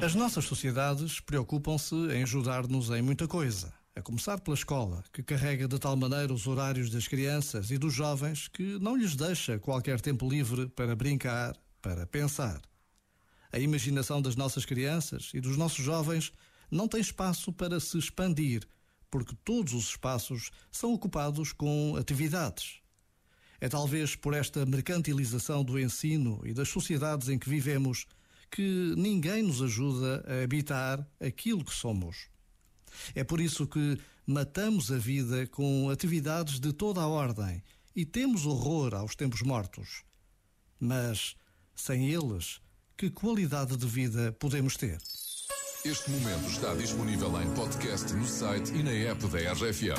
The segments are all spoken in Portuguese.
As nossas sociedades preocupam-se em ajudar-nos em muita coisa. A começar pela escola, que carrega de tal maneira os horários das crianças e dos jovens que não lhes deixa qualquer tempo livre para brincar, para pensar. A imaginação das nossas crianças e dos nossos jovens não tem espaço para se expandir, porque todos os espaços são ocupados com atividades. É talvez por esta mercantilização do ensino e das sociedades em que vivemos que ninguém nos ajuda a habitar aquilo que somos. É por isso que matamos a vida com atividades de toda a ordem e temos horror aos tempos mortos. Mas, sem eles, que qualidade de vida podemos ter? Este momento está disponível em podcast no site e na app da RFM.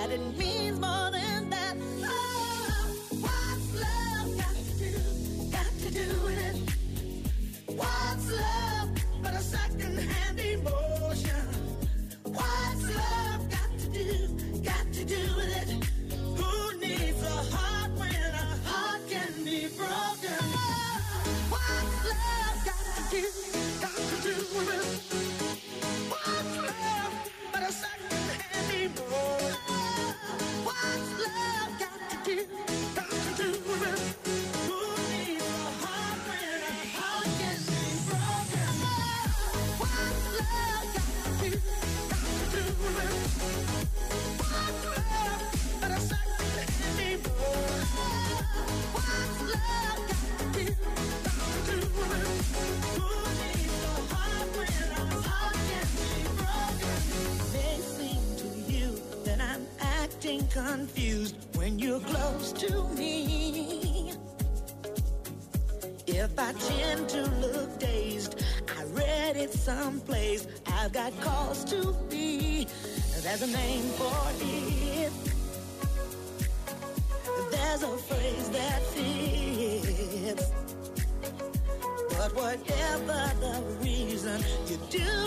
confused when you're close to me. If I tend to look dazed, I read it someplace. I've got cause to be. There's a name for it. There's a phrase that fits. But whatever the reason, you do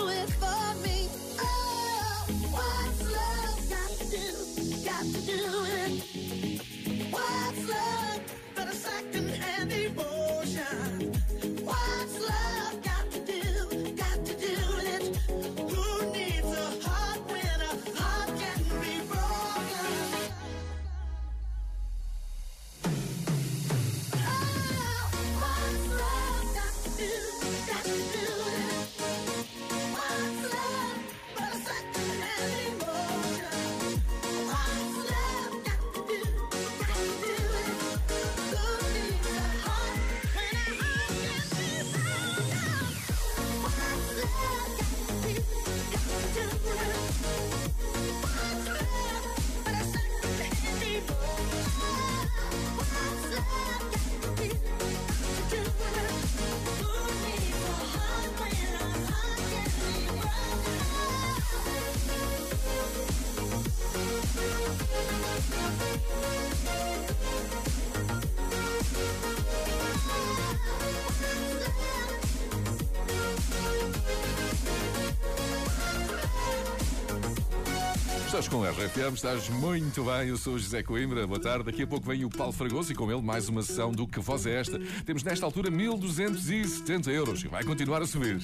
Estás com a RFM, estás muito bem. Eu sou o José Coimbra. Boa tarde. Daqui a pouco vem o Paulo Fragoso e com ele mais uma sessão do Que Voz é Esta. Temos nesta altura 1270 euros e vai continuar a subir.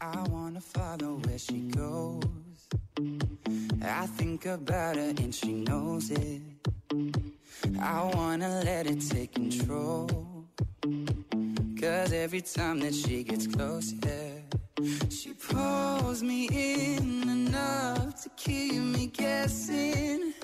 I wanna follow where she goes. I think about her and she knows it. I wanna let it take control. Cause every time that she gets she pulls me in enough to keep me guessing.